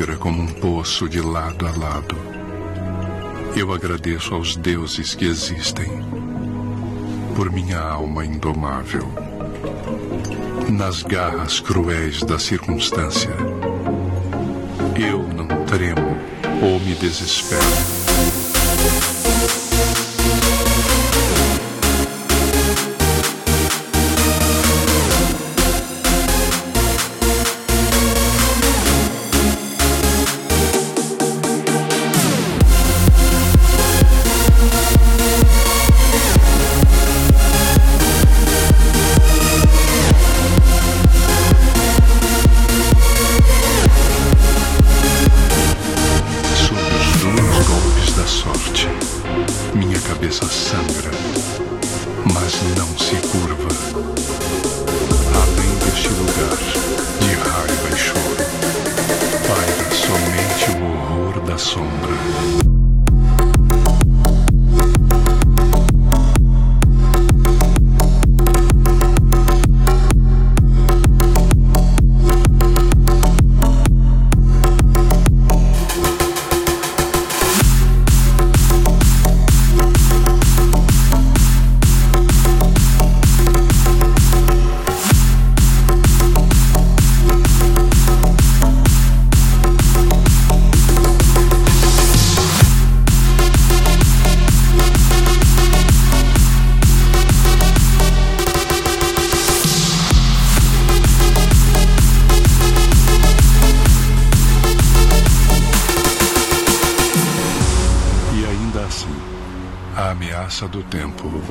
Negra como um poço de lado a lado. Eu agradeço aos deuses que existem por minha alma indomável. Nas garras cruéis da circunstância, eu não tremo ou me desespero.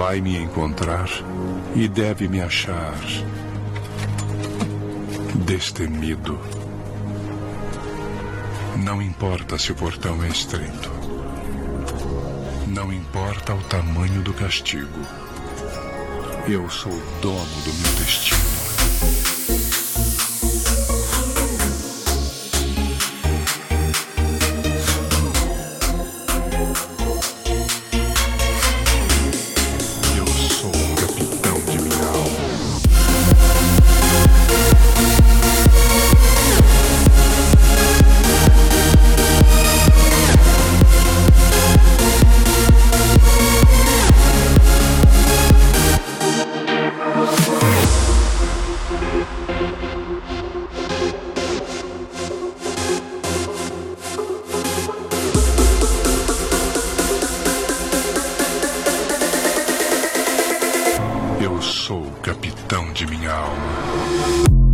Vai me encontrar e deve me achar destemido. Não importa se o portão é estreito. Não importa o tamanho do castigo. Eu sou dono do meu destino. Eu sou o capitão de minha alma.